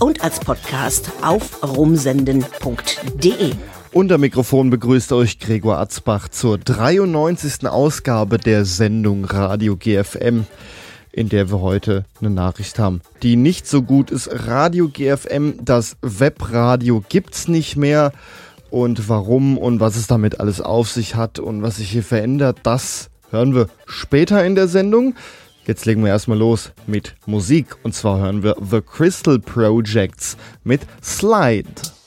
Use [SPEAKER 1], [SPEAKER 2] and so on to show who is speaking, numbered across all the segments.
[SPEAKER 1] und als Podcast auf rumsenden.de.
[SPEAKER 2] Unter Mikrofon begrüßt euch Gregor Atzbach zur 93. Ausgabe der Sendung Radio GFM, in der wir heute eine Nachricht haben, die nicht so gut ist. Radio GFM, das Webradio gibt's nicht mehr. Und warum und was es damit alles auf sich hat und was sich hier verändert, das hören wir später in der Sendung. Jetzt legen wir erstmal los mit Musik. Und zwar hören wir The Crystal Projects mit Slide.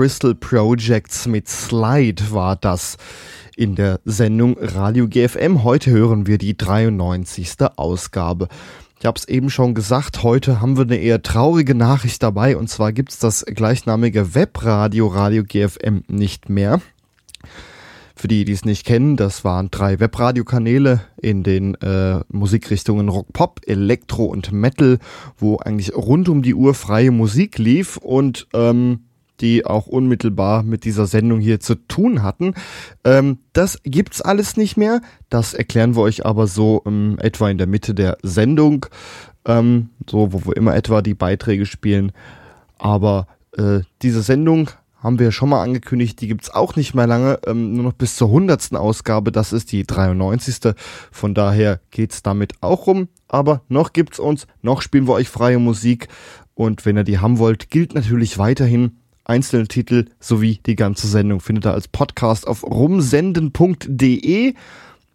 [SPEAKER 3] Crystal Projects mit Slide war das in der Sendung Radio GFM. Heute hören wir die 93. Ausgabe. Ich habe es eben schon gesagt, heute haben wir eine eher traurige Nachricht dabei und zwar gibt es das gleichnamige Webradio Radio GFM nicht mehr. Für die, die es nicht kennen, das waren drei Webradiokanäle in den äh, Musikrichtungen Rock, Pop, Elektro und Metal, wo eigentlich rund um die Uhr freie Musik lief und ähm, die auch unmittelbar mit dieser Sendung hier zu tun hatten. Ähm, das gibt's alles nicht mehr. Das erklären wir euch aber so ähm, etwa in der Mitte der Sendung, ähm, so wo wir immer etwa die Beiträge spielen. Aber äh, diese Sendung haben wir schon mal angekündigt, die gibt's auch nicht mehr lange, ähm, nur noch bis zur hundertsten Ausgabe, das ist die 93. Von daher geht's damit auch rum, aber noch gibt's uns, noch spielen wir euch freie Musik und wenn ihr die haben wollt, gilt natürlich weiterhin einzelne Titel sowie die ganze Sendung findet ihr als Podcast auf rumsenden.de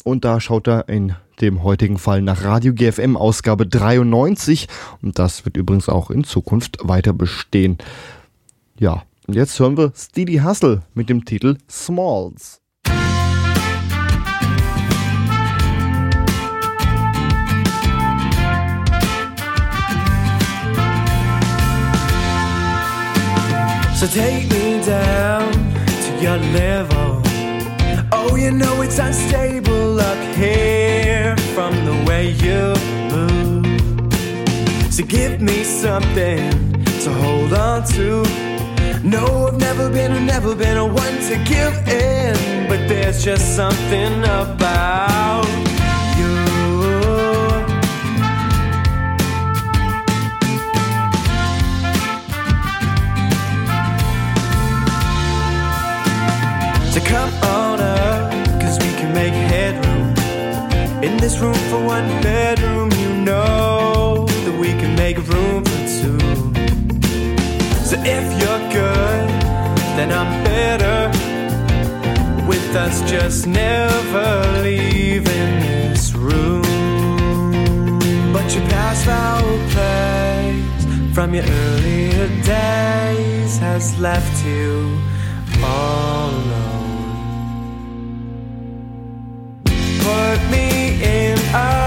[SPEAKER 3] und da schaut er in dem heutigen Fall nach Radio GFM Ausgabe 93 und das wird übrigens auch in Zukunft weiter bestehen. Ja, und jetzt hören wir Steady Hustle mit dem Titel Smalls.
[SPEAKER 4] So take me down to your level. Oh, you know it's unstable up here from the way you move. So give me something to hold on to no, I've never been, never been a one to give in. But there's just something about So come on up, cause we can make headroom. In this room for one bedroom, you know that we can make room for two. so if you're good, then I'm better. With us just never leaving this room. But your past foul place from your earlier days has left you all alone. In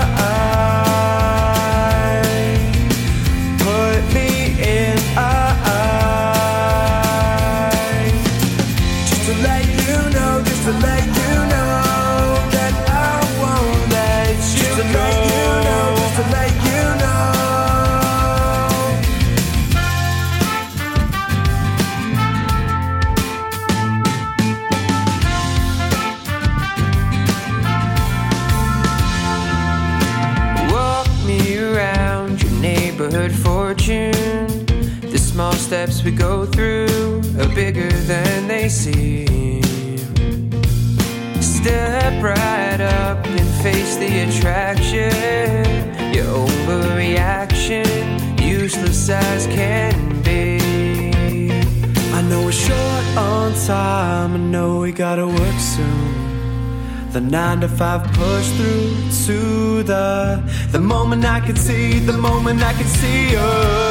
[SPEAKER 4] steps we go through are bigger than they seem. Step right up and face the attraction. Your overreaction, useless as can be. I know we're short on time, I know we gotta work soon. The nine to five push through to the the moment I could see, the moment I could see you.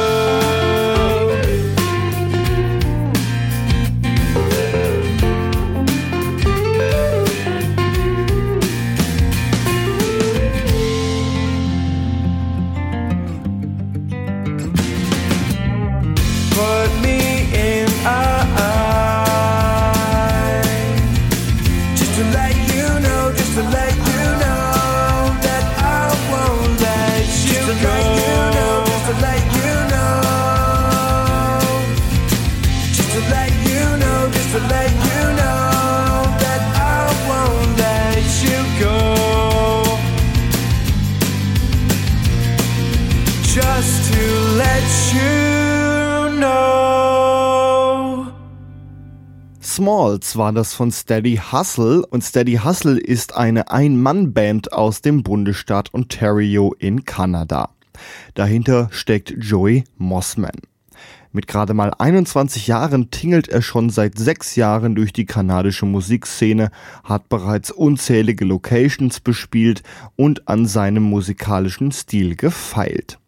[SPEAKER 3] Smalls war das von Steady Hustle und Steady Hustle ist eine Ein-Mann-Band aus dem Bundesstaat Ontario in Kanada. Dahinter steckt Joey Mossman. Mit gerade mal 21 Jahren tingelt er schon seit sechs Jahren durch die kanadische Musikszene, hat bereits unzählige Locations bespielt und an seinem musikalischen Stil gefeilt.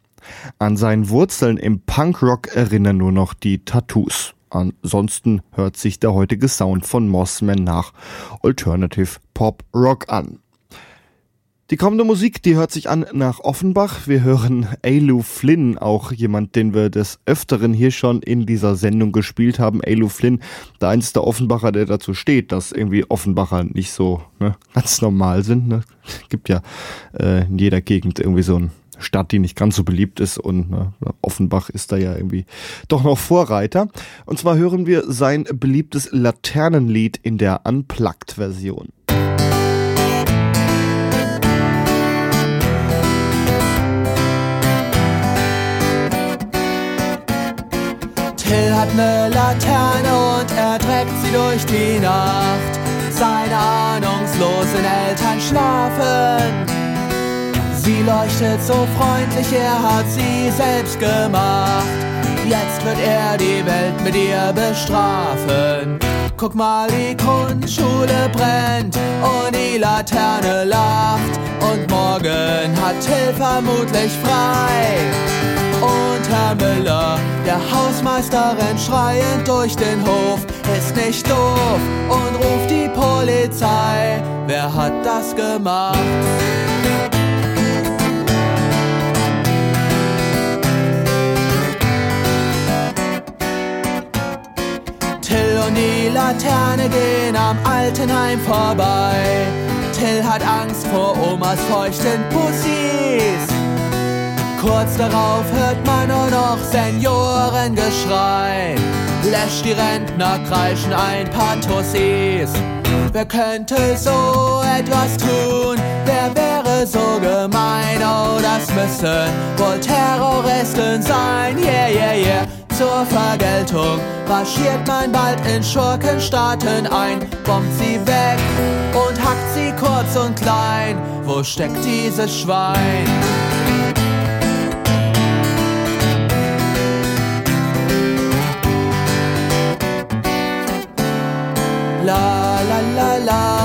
[SPEAKER 3] An seinen Wurzeln im Punkrock erinnern nur noch die Tattoos. Ansonsten hört sich der heutige Sound von Mossman nach Alternative Pop Rock an. Die kommende Musik, die hört sich an nach Offenbach. Wir hören Alu Flynn, auch jemand, den wir des Öfteren hier schon in dieser Sendung gespielt haben. Alu Flynn, der einzige Offenbacher, der dazu steht, dass irgendwie Offenbacher nicht so ne, ganz normal sind. Ne? Gibt ja äh, in jeder Gegend irgendwie so eine Stadt, die nicht ganz so beliebt ist und ne, Offenbach ist da ja irgendwie doch noch Vorreiter. Und zwar hören wir sein beliebtes Laternenlied in der Unplugged-Version.
[SPEAKER 5] Till hat ne Laterne und er trägt sie durch die Nacht. Seine ahnungslosen Eltern schlafen. Sie leuchtet so freundlich, er hat sie selbst gemacht. Jetzt wird er die Welt mit ihr bestrafen. Guck mal, die Grundschule brennt und die Laterne lacht. Und morgen hat Till vermutlich frei. Und Herr Müller, der Hausmeister rennt schreiend durch den Hof, ist nicht doof und ruft die Polizei. Wer hat das gemacht? Till und die Laterne gehen am Altenheim vorbei. Till hat Angst vor Omas feuchten Pussys. Kurz darauf hört man nur noch Seniorengeschrei. Lässt die Rentner kreischen ein paar Tussis. Wer könnte so etwas tun? Wer wäre so gemein? Oh, das müssen wohl Terroristen sein. Yeah, yeah, yeah. Zur Vergeltung marschiert man bald in Schurkenstaaten ein, bombt sie weg und hackt sie kurz und klein. Wo steckt dieses Schwein? la la la la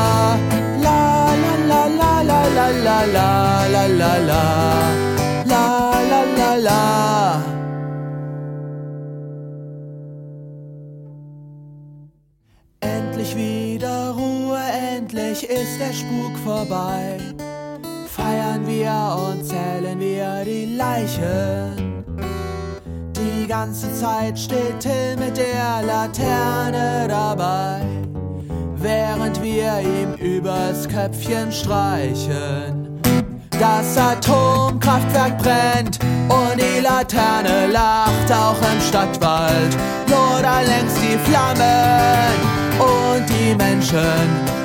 [SPEAKER 5] ist der Spuk vorbei. Feiern wir und zählen wir die Leichen. Die ganze Zeit steht Till mit der Laterne dabei während wir ihm übers Köpfchen streichen. Das Atomkraftwerk brennt und die Laterne lacht auch im Stadtwald. Lodern längst die Flammen und die Menschen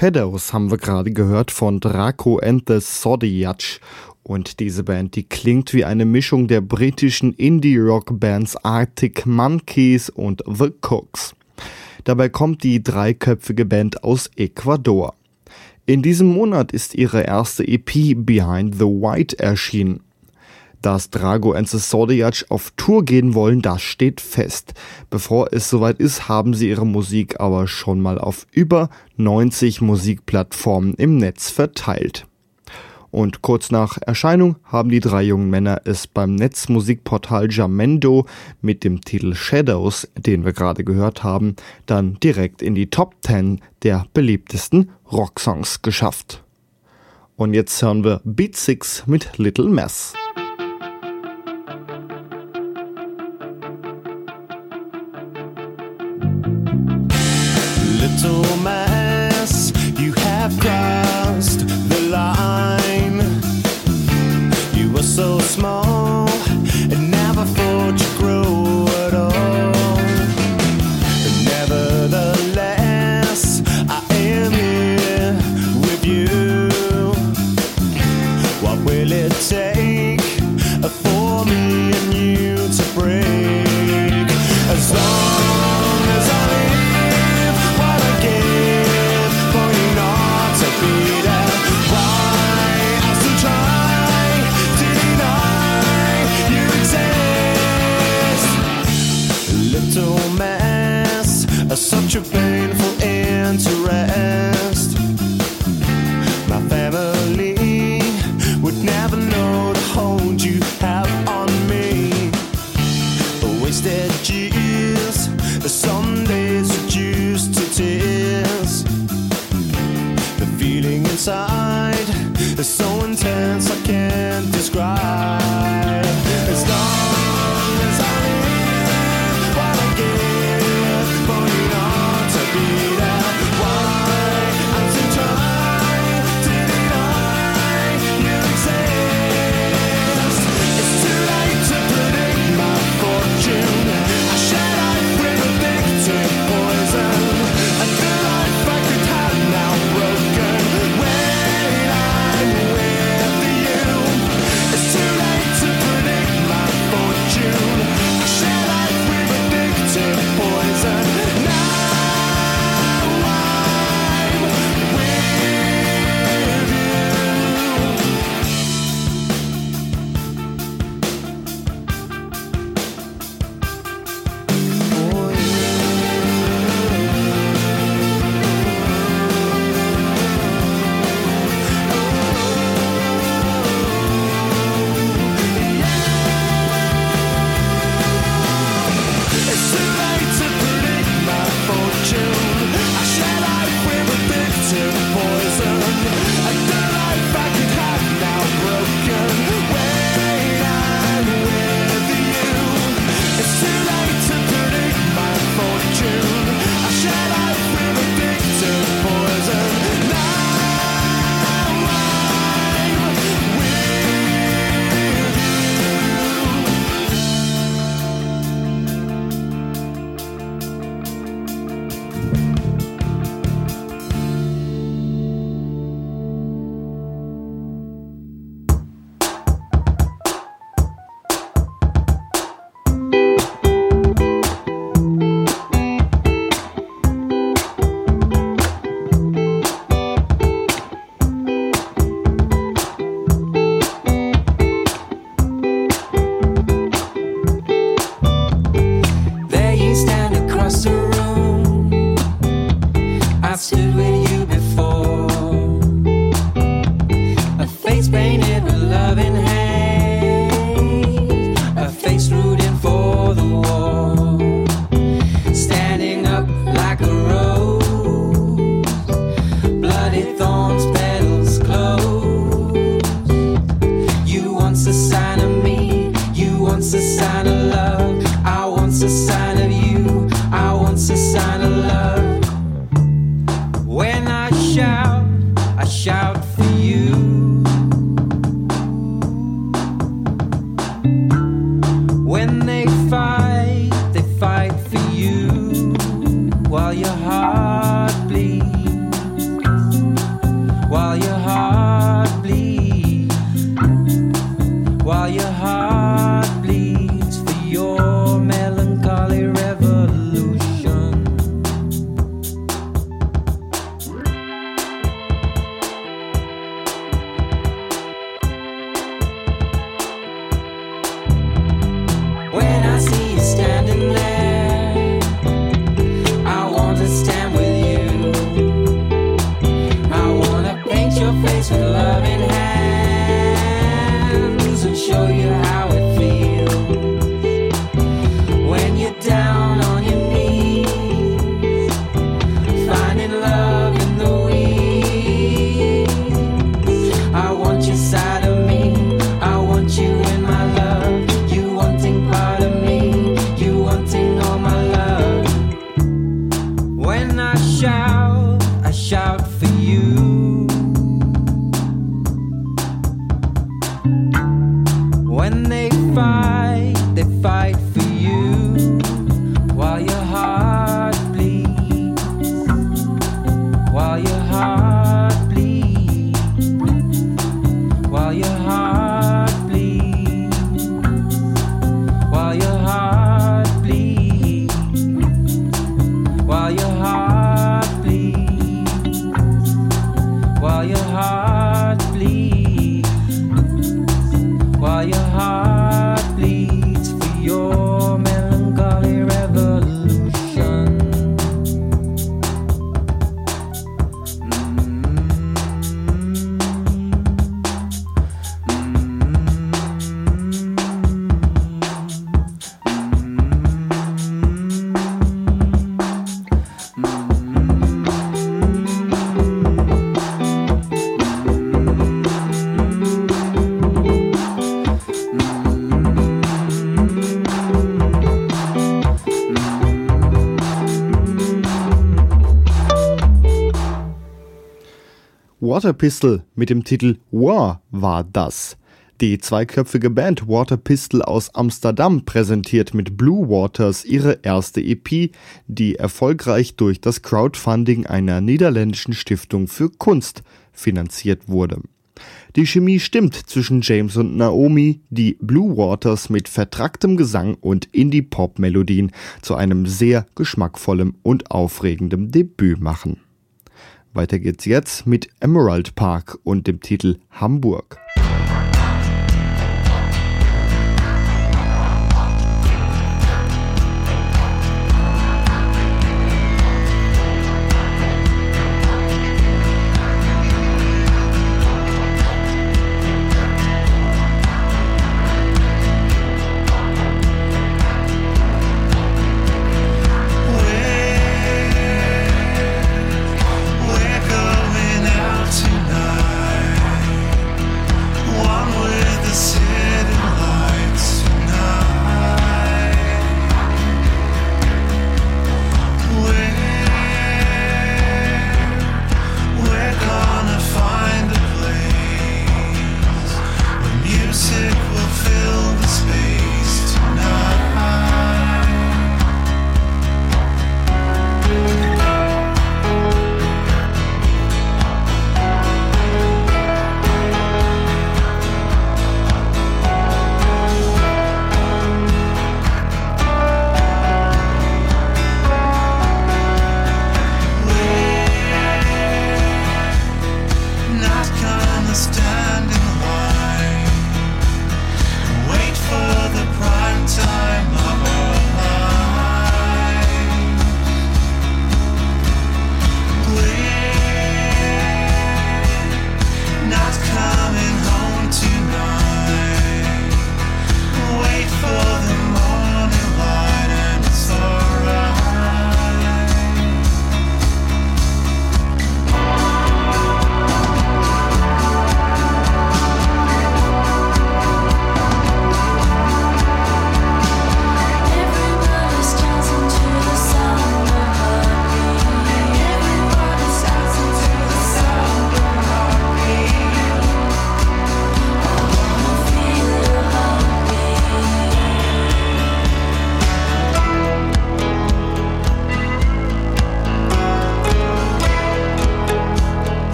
[SPEAKER 4] Shadows
[SPEAKER 3] haben wir gerade gehört von Draco and the Zodiac. Und diese Band, die klingt wie eine Mischung der britischen Indie-Rock-Bands Arctic Monkeys und The Cooks. Dabei kommt die dreiköpfige Band aus Ecuador. In diesem Monat ist ihre erste EP Behind the White erschienen. Dass Drago and the Zodiac auf Tour gehen wollen, das steht fest. Bevor es soweit ist, haben sie ihre Musik aber schon mal auf über 90 Musikplattformen im Netz verteilt. Und kurz nach Erscheinung haben die drei jungen Männer es beim Netzmusikportal Jamendo mit dem Titel Shadows, den wir gerade gehört haben, dann direkt in die Top 10 der beliebtesten Rocksongs geschafft. Und jetzt hören wir Beat 6 mit Little Mess.
[SPEAKER 2] Little mess, you have crossed the line. You were so small such a painful
[SPEAKER 3] Water Pistol mit dem Titel War war das. Die zweiköpfige Band Water Pistol aus Amsterdam präsentiert mit Blue Waters ihre erste EP, die erfolgreich durch das Crowdfunding einer niederländischen Stiftung für Kunst finanziert wurde. Die Chemie stimmt zwischen James und Naomi, die Blue Waters mit vertracktem Gesang und Indie-Pop-Melodien zu einem sehr geschmackvollem und aufregendem Debüt machen. Weiter geht's jetzt mit Emerald Park und dem Titel Hamburg.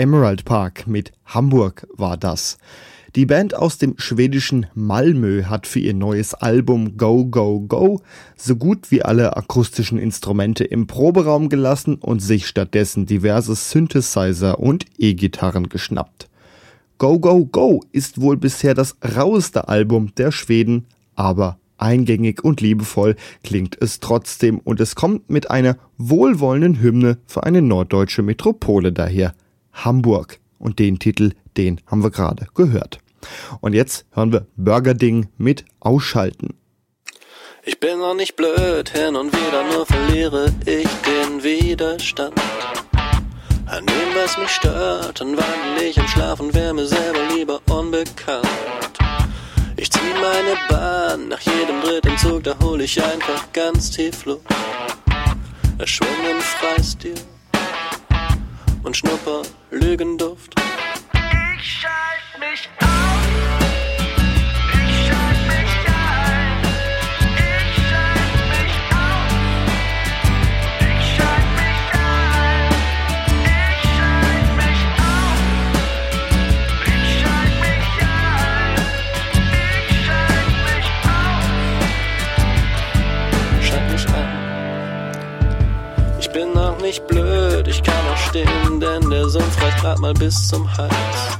[SPEAKER 3] Emerald Park mit Hamburg war das. Die Band aus dem schwedischen Malmö hat für ihr neues Album Go Go Go so gut wie alle akustischen Instrumente im Proberaum gelassen und sich stattdessen diverse Synthesizer und E-Gitarren geschnappt. Go Go Go ist wohl bisher das raueste Album der Schweden, aber eingängig und liebevoll klingt es trotzdem und es kommt mit einer wohlwollenden Hymne für eine norddeutsche Metropole daher. Hamburg. Und den Titel, den haben wir gerade gehört. Und jetzt hören wir Burgerding mit Ausschalten.
[SPEAKER 6] Ich bin noch nicht blöd, hin und wieder nur verliere ich den Widerstand. An dem, was mich stört, dann wandle ich im Schlaf und wär mir selber lieber unbekannt. Ich zieh meine Bahn nach jedem dritten Zug, da hol ich einfach ganz tief Luft. Erschwung im Freistil und schnupper Lügenduft.
[SPEAKER 4] Ich schalt mich auf.
[SPEAKER 6] Grad mal bis zum Hals.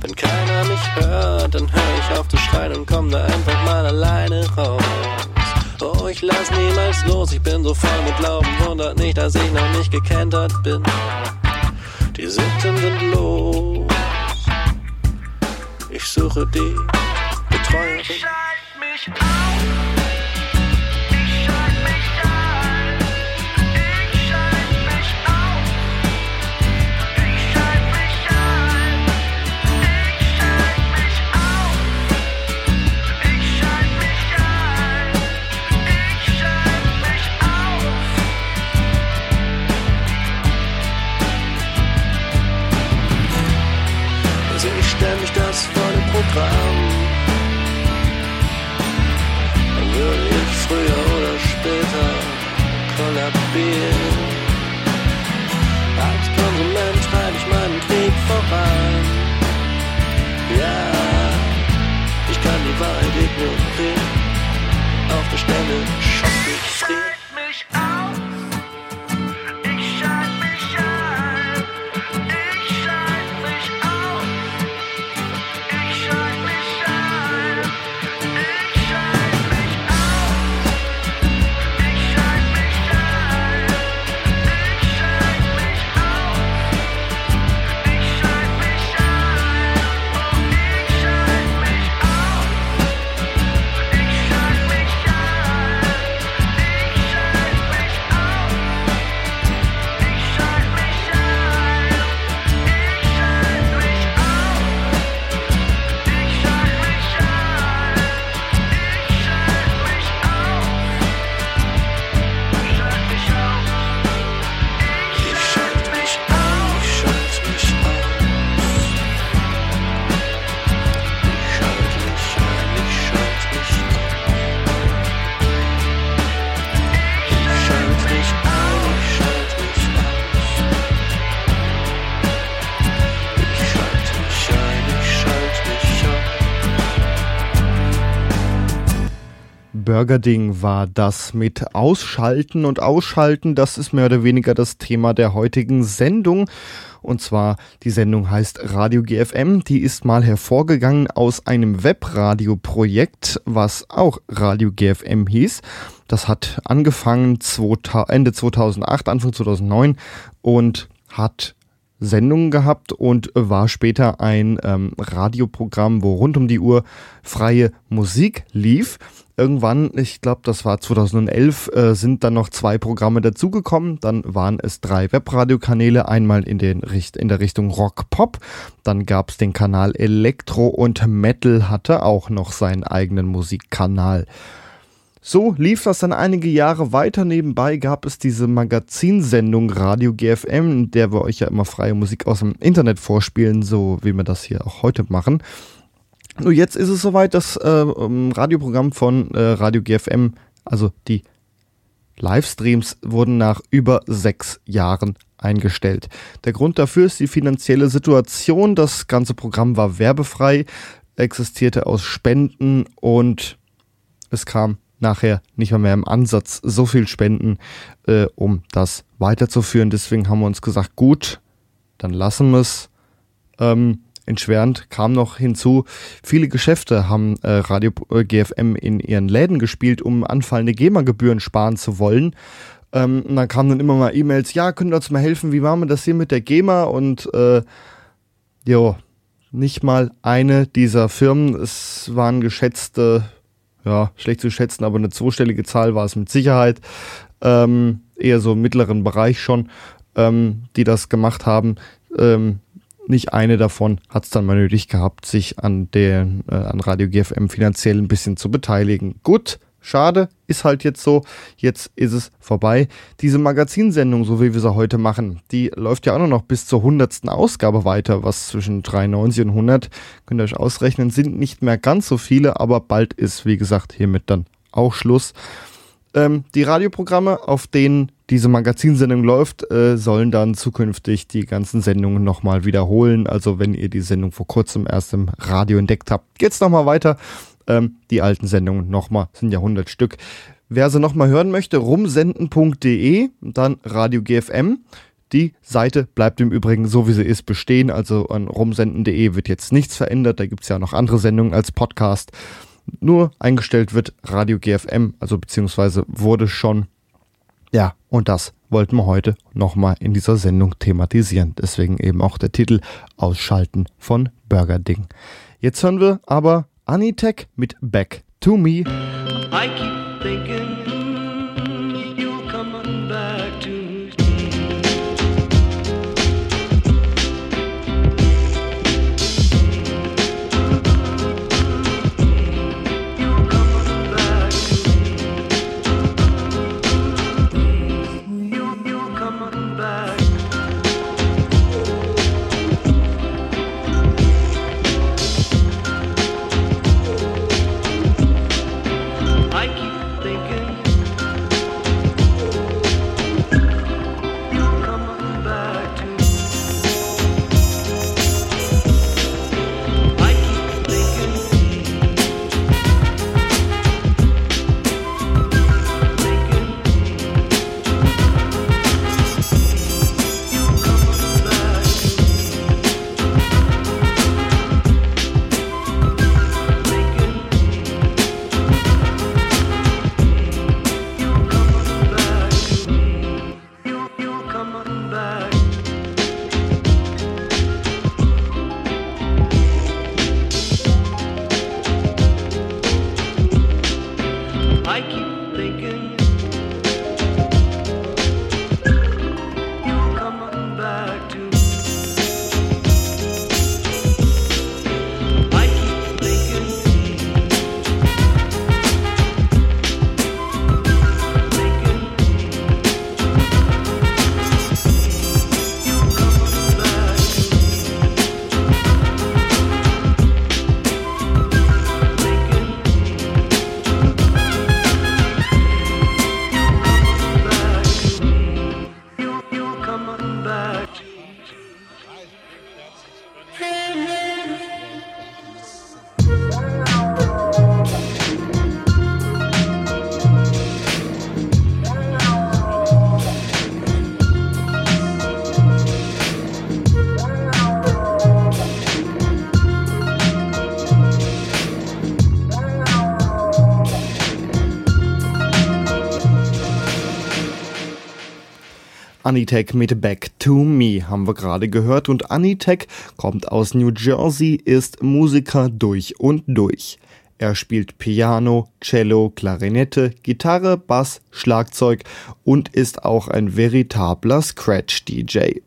[SPEAKER 6] Wenn keiner mich hört, dann hör ich auf zu schreien und komm da einfach mal alleine raus. Oh, ich lass niemals los, ich bin so voll mit Glauben, wundert nicht, dass ich noch nicht gekentert bin. Die Sitten sind los. Ich suche die Betreuerin.
[SPEAKER 4] Ich schalt mich auf.
[SPEAKER 6] Kollabieren. Als Konsument treibe ich meinen Krieg voran. Ja, ich kann die Wahrheit ignorieren. Auf der Stelle
[SPEAKER 3] Burgerding war das mit Ausschalten und Ausschalten. Das ist mehr oder weniger das Thema der heutigen Sendung. Und zwar, die Sendung heißt Radio GFM. Die ist mal hervorgegangen aus einem Webradioprojekt, was auch Radio GFM hieß. Das hat angefangen 2000 Ende 2008, Anfang 2009 und hat Sendungen gehabt und war später ein ähm, Radioprogramm, wo rund um die Uhr freie Musik lief. Irgendwann, ich glaube, das war 2011, äh, sind dann noch zwei Programme dazugekommen. Dann waren es drei Webradiokanäle, einmal in, den, in der Richtung Rock-Pop. Dann gab es den Kanal Elektro und Metal hatte auch noch seinen eigenen Musikkanal. So lief das dann einige Jahre weiter. Nebenbei gab es diese Magazinsendung Radio GFM, in der wir euch ja immer freie Musik aus dem Internet vorspielen, so wie wir das hier auch heute machen. Nur jetzt ist es soweit, das äh, ähm, Radioprogramm von äh, Radio GFM, also die Livestreams, wurden nach über sechs Jahren eingestellt. Der Grund dafür ist die finanzielle Situation. Das ganze Programm war werbefrei, existierte aus Spenden und es kam nachher nicht mal mehr im Ansatz so viel Spenden, äh, um das weiterzuführen. Deswegen haben wir uns gesagt, gut, dann lassen wir es. Ähm, entschwerend kam noch hinzu, viele Geschäfte haben äh, Radio äh, GFM in ihren Läden gespielt, um anfallende GEMA-Gebühren sparen zu wollen. Ähm, und dann kamen dann immer mal E-Mails, ja, könnt ihr uns mal helfen, wie machen wir das hier mit der GEMA? Und äh, jo, nicht mal eine dieser Firmen, es waren geschätzte, ja, schlecht zu schätzen, aber eine zweistellige Zahl war es mit Sicherheit, ähm, eher so im mittleren Bereich schon, ähm, die das gemacht haben. Ähm, nicht eine davon hat es dann mal nötig gehabt, sich an der äh, an Radio GFM finanziell ein bisschen zu beteiligen. Gut, schade, ist halt jetzt so. Jetzt ist es vorbei. Diese Magazinsendung, so wie wir sie heute machen, die läuft ja auch noch bis zur 100. Ausgabe weiter, was zwischen 93 und 100, könnt ihr euch ausrechnen, sind nicht mehr ganz so viele, aber bald ist, wie gesagt, hiermit dann auch Schluss. Ähm, die Radioprogramme, auf denen diese Magazinsendung läuft, äh, sollen dann zukünftig die ganzen Sendungen nochmal wiederholen. Also wenn ihr die Sendung vor kurzem erst im Radio entdeckt habt, geht's nochmal weiter. Ähm, die alten Sendungen nochmal, sind ja 100 Stück. Wer sie nochmal hören möchte, rumsenden.de, dann Radio GFM. Die Seite bleibt im Übrigen so, wie sie ist, bestehen. Also an rumsenden.de wird jetzt nichts verändert. Da gibt's ja noch andere Sendungen als Podcast. Nur eingestellt wird Radio GFM, also beziehungsweise wurde schon. Ja, und das wollten wir heute nochmal in dieser Sendung thematisieren. Deswegen eben auch der Titel Ausschalten von Burger Ding. Jetzt hören wir aber Anitech mit Back to Me.
[SPEAKER 4] I keep thinking
[SPEAKER 3] Anitech mit Back to Me haben wir gerade gehört und Anitech kommt aus New Jersey, ist Musiker durch und durch. Er spielt Piano, Cello, Klarinette, Gitarre, Bass, Schlagzeug und ist auch ein veritabler Scratch-DJ.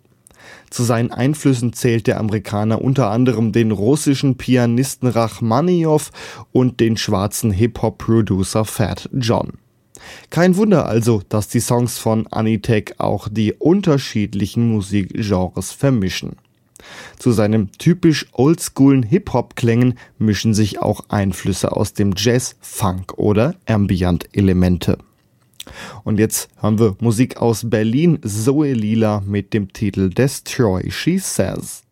[SPEAKER 3] Zu seinen Einflüssen zählt der Amerikaner unter anderem den russischen Pianisten Rachmaninow und den schwarzen Hip-Hop-Producer Fat John. Kein Wunder also, dass die Songs von Anitech auch die unterschiedlichen Musikgenres vermischen. Zu seinem typisch oldschoolen Hip-Hop-Klängen mischen sich auch Einflüsse aus dem Jazz, Funk oder Ambient-Elemente.
[SPEAKER 7] Und jetzt haben wir Musik aus Berlin, Zoe Lila mit dem Titel Destroy, She Says.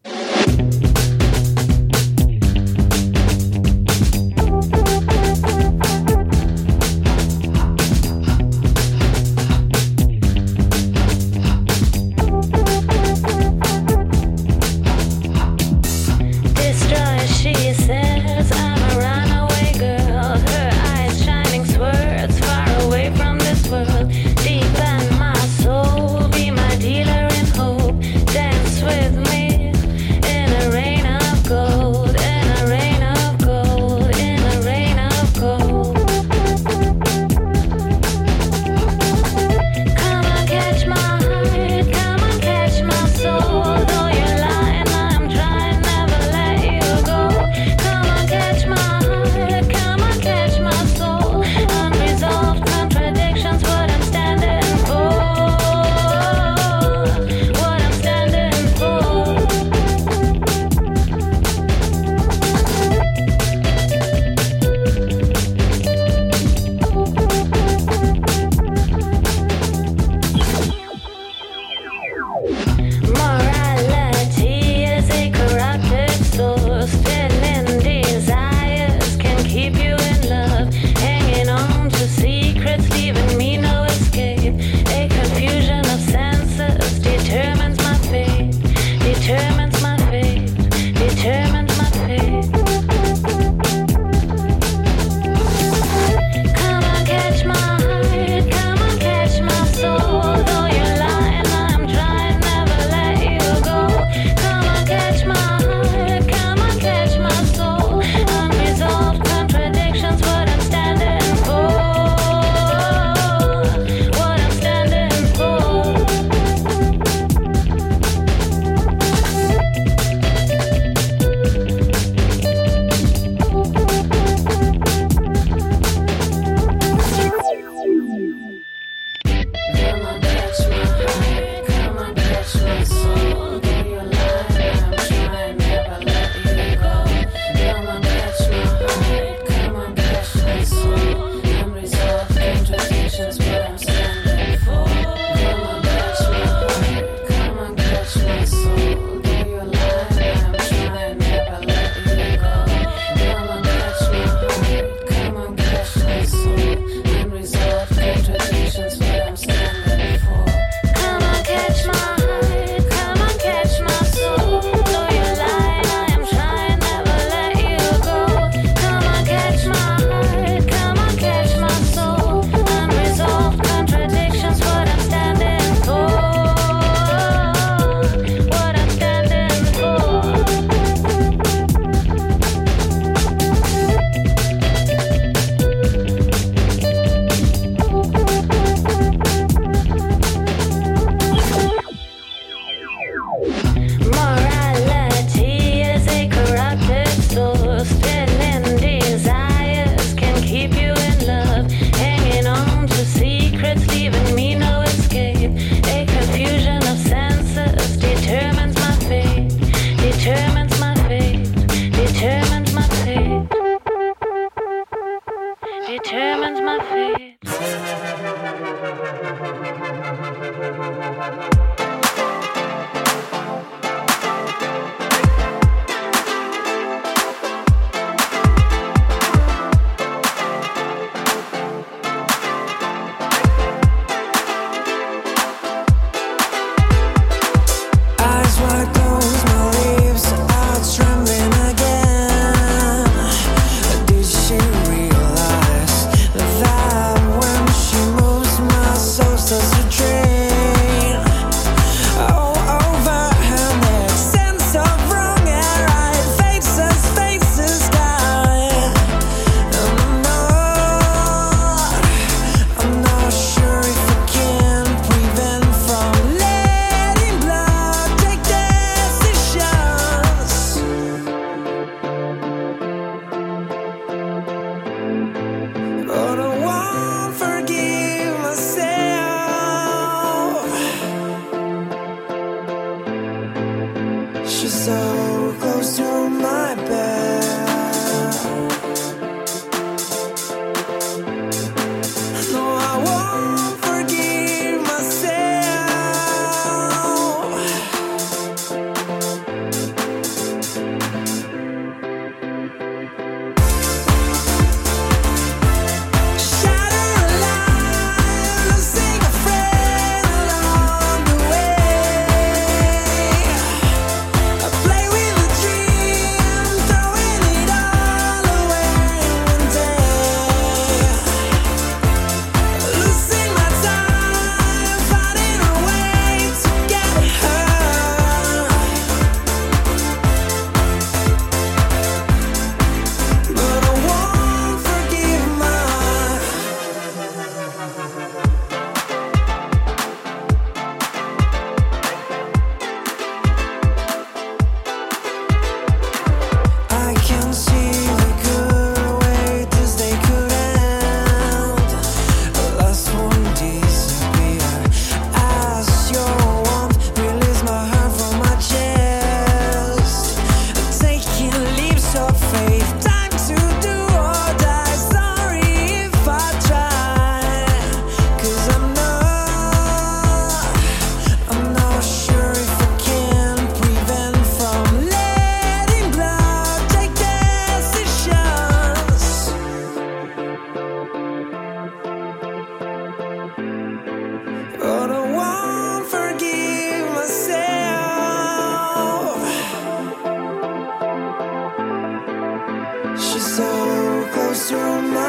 [SPEAKER 8] She's so close to my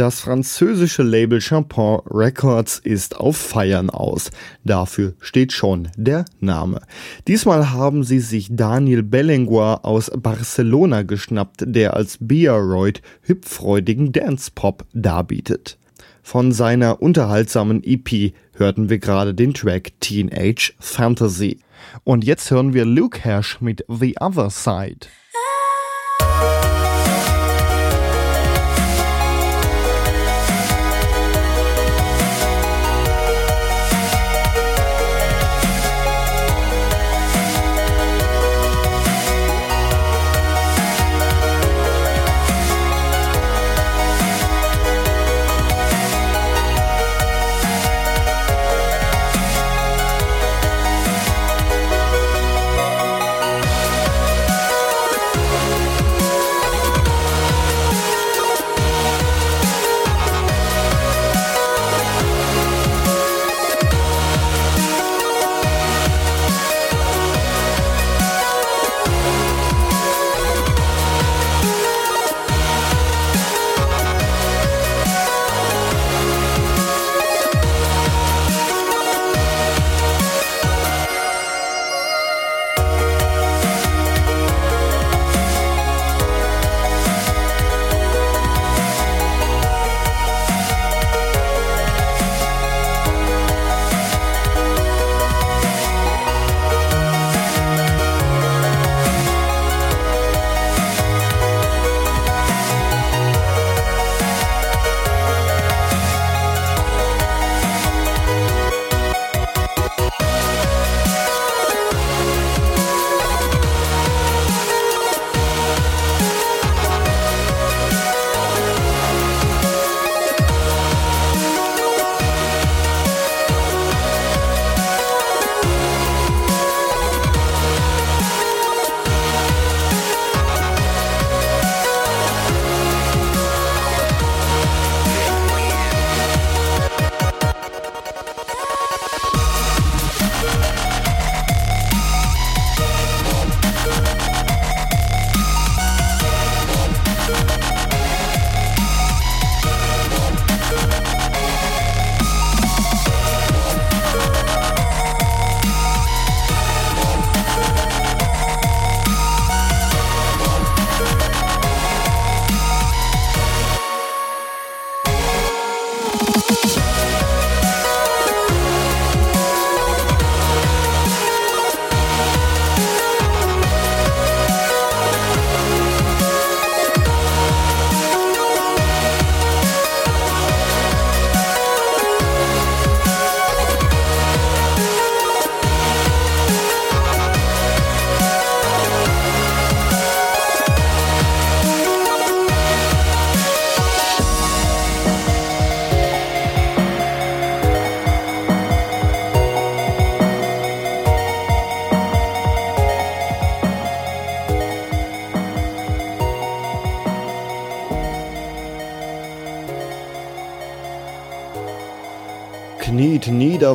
[SPEAKER 3] Das französische Label Champon Records ist auf Feiern aus. Dafür steht schon der Name. Diesmal haben sie sich Daniel Bellengois aus Barcelona geschnappt, der als Biaroid hüpffreudigen Dance-Pop darbietet. Von seiner unterhaltsamen EP hörten wir gerade den Track Teenage Fantasy. Und jetzt hören wir Luke Hash mit The Other Side.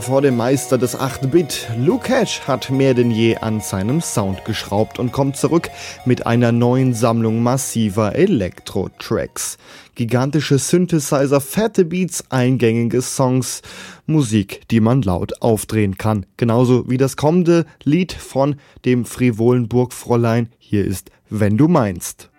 [SPEAKER 3] Vor dem Meister des 8-Bit. Luke hat mehr denn je an seinem Sound geschraubt und kommt zurück mit einer neuen Sammlung massiver Elektro-Tracks. Gigantische Synthesizer, fette Beats, eingängige Songs, Musik, die man laut aufdrehen kann. Genauso wie das kommende Lied von dem frivolen Burgfräulein. Hier ist Wenn du meinst.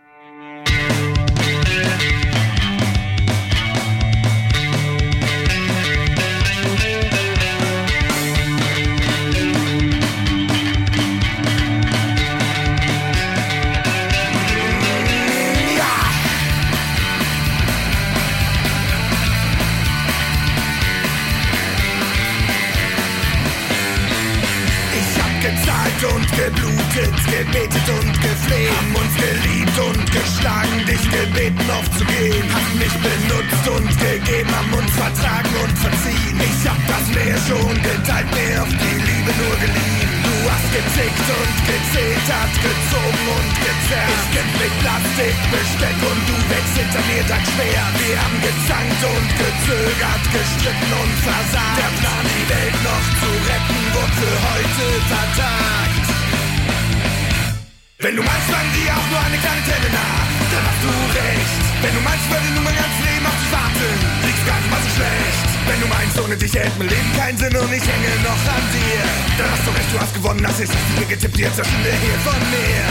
[SPEAKER 9] Geblutet, gebetet und gefleht. Haben uns geliebt und geschlagen, dich gebeten aufzugehen. Haben mich benutzt und gegeben, haben uns vertragen und verziehen. Ich hab das Meer schon geteilt, mir auf die Liebe nur geliehen. Du hast gezickt und gezählt, hat gezogen und gezerrt. Ich kämpf mit Plastik, Besteck und du wächst hinter mir dein Schwert. Wir haben gezankt und gezögert, gestritten und versagt. Der Plan, die Welt noch zu retten, wurde für heute vertagt. Wenn du meinst, fallen dir auch nur eine kleine Träne nach, dann hast du recht. Wenn du meinst, würde nur mein ganzes Leben auf dich warten, liegt's gar nicht mal so schlecht. Wenn du meinst, ohne dich hält mein Leben keinen Sinn und ich hänge noch an dir, dann hast du recht, du hast gewonnen, das ist richtige getippt, jetzt verschwinde hier von mir.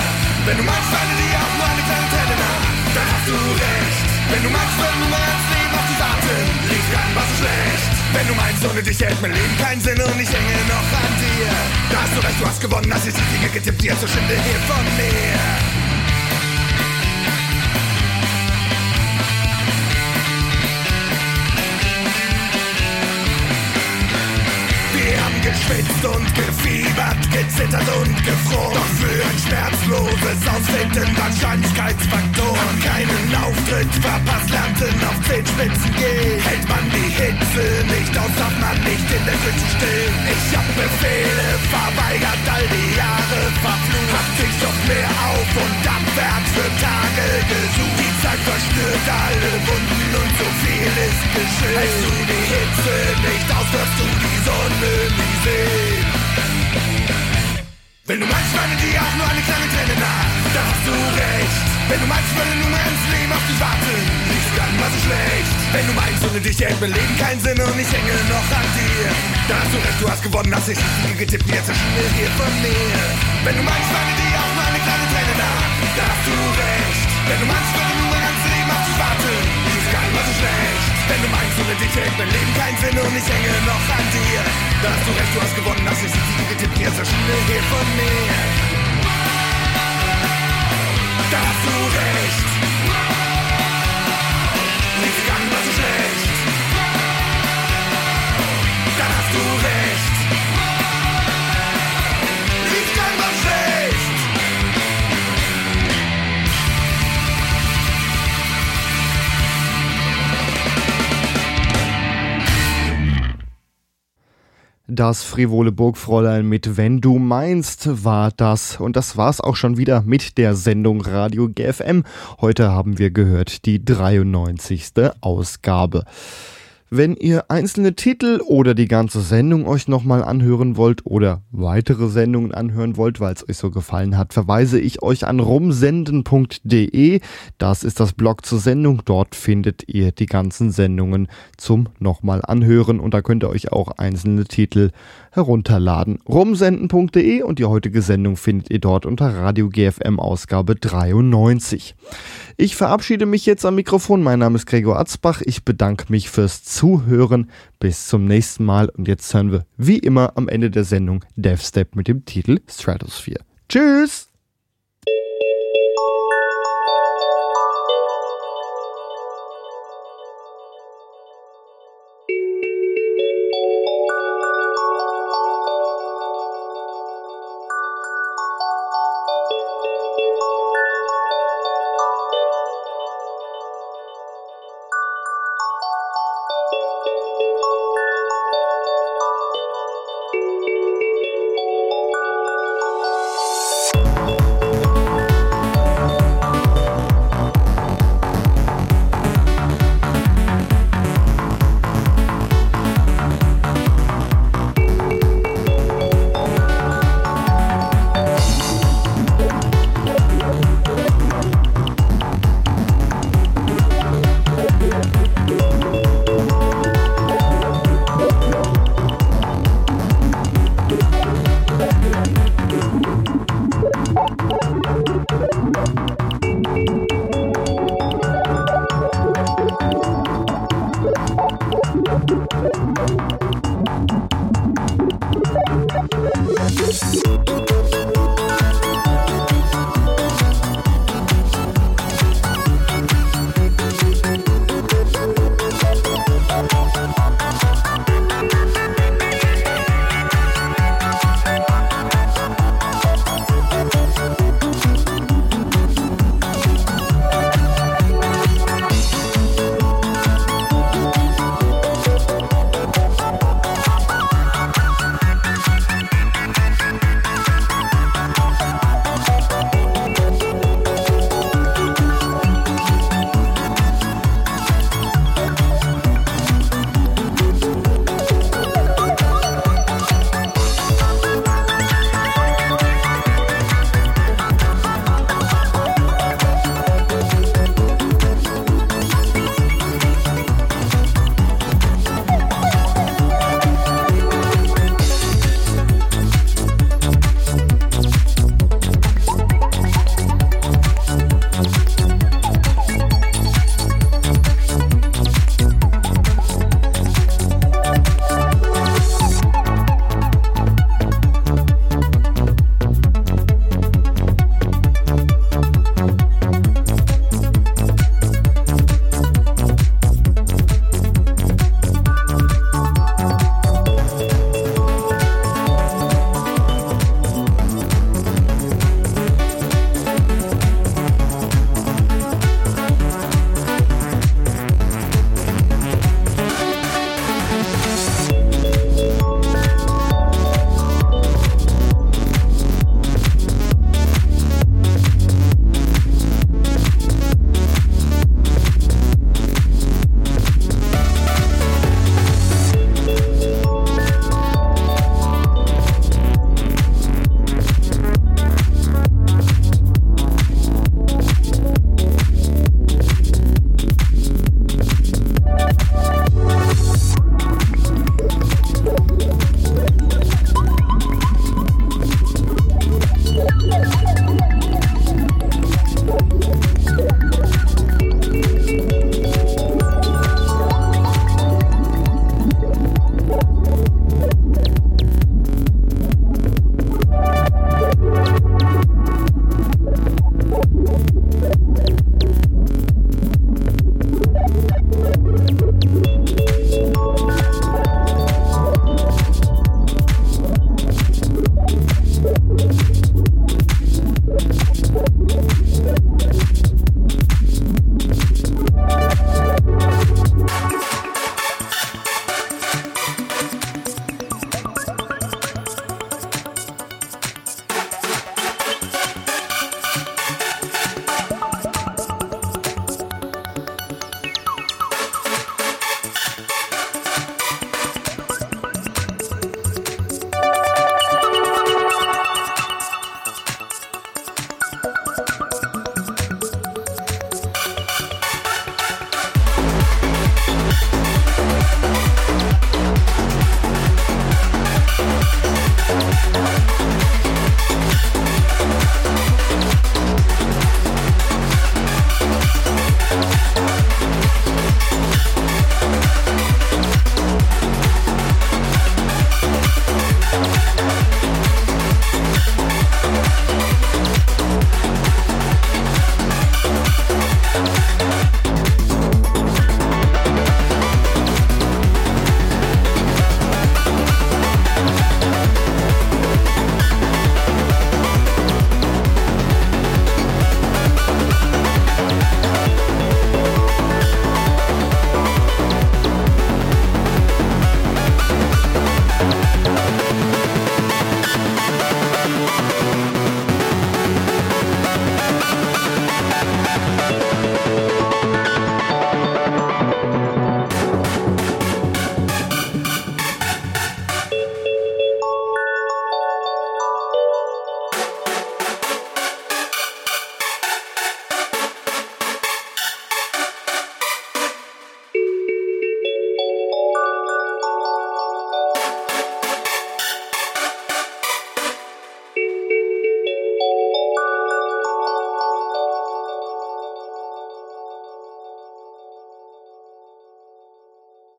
[SPEAKER 9] Wenn du meinst, falle dir auch nur eine kleine Träne nach, dann hast du recht. Wenn du meinst, würde nur mein ganzes Leben auf dich warten, nicht mal so schlecht. Wenn du meinst, ohne dich hält mein Leben keinen Sinn und ich hänge noch an dir, da hast du recht, du hast gewonnen, das ist richtige getippt, jetzt verschwinde hier von mir. Geschwitzt und gefiebert, gezittert und gefroren. Doch für ein schmerzloses Ausfinden Wahrscheinlichkeitsfaktor. Haben keinen Auftritt verpasst, lernten auf Zehenspitzen gehen. Hält man die Hitze nicht aus, darf man nicht in der Küche stehen. Ich hab Befehle verweigert, all die Jahre verflucht. Hab sich auf mehr auf und abwärts für Tage gesucht. Die Zeit verspürt alle Wunden und so viel ist geschehen. Hältst du die Hitze nicht aus, wirst du die Sonne nie sehen. Wenn du meinst, meine dir auch nur eine kleine Träne nach, dann hast du recht. Wenn du meinst, ich würde nur mein ganzes Leben auf dich warten, liegt's gar nicht mal so schlecht. Wenn du meinst, ohne dich hält mein Leben keinen Sinn und ich hänge noch an dir, dann hast du recht, du hast gewonnen, hast dich getippt, jetzt verschwinde hier von mir. Wenn du meinst, meine dir auch nur eine kleine Träne nach, dann hast du recht. Wenn du meinst, ich würde nur mein ganzes Leben auf dich warten, liegt's gar nicht mal so schlecht. Wenn du meinst, ohne dich hält mein Leben keinen Sinn und ich hänge noch an dir, dann hast du recht, du hast gewonnen, hast dich richtige getippt, jetzt verschwinde hier von mir. Da hast du recht.
[SPEAKER 3] Das frivole Burgfräulein mit Wenn du meinst war das. Und das war's auch schon wieder mit der Sendung Radio GFM. Heute haben wir gehört die 93. Ausgabe. Wenn ihr einzelne Titel oder die ganze Sendung euch nochmal anhören wollt oder weitere Sendungen anhören wollt, weil es euch so gefallen hat, verweise ich euch an rumsenden.de. Das ist das Blog zur Sendung. Dort findet ihr die ganzen Sendungen zum nochmal anhören und da könnt ihr euch auch einzelne Titel herunterladen. Rumsenden.de und die heutige Sendung findet ihr dort unter Radio GFM Ausgabe 93. Ich verabschiede mich jetzt am Mikrofon. Mein Name ist Gregor Atzbach. Ich bedanke mich fürs Zuhören. Bis zum nächsten Mal. Und jetzt hören wir wie immer am Ende der Sendung Death Step mit dem Titel Stratosphere. Tschüss!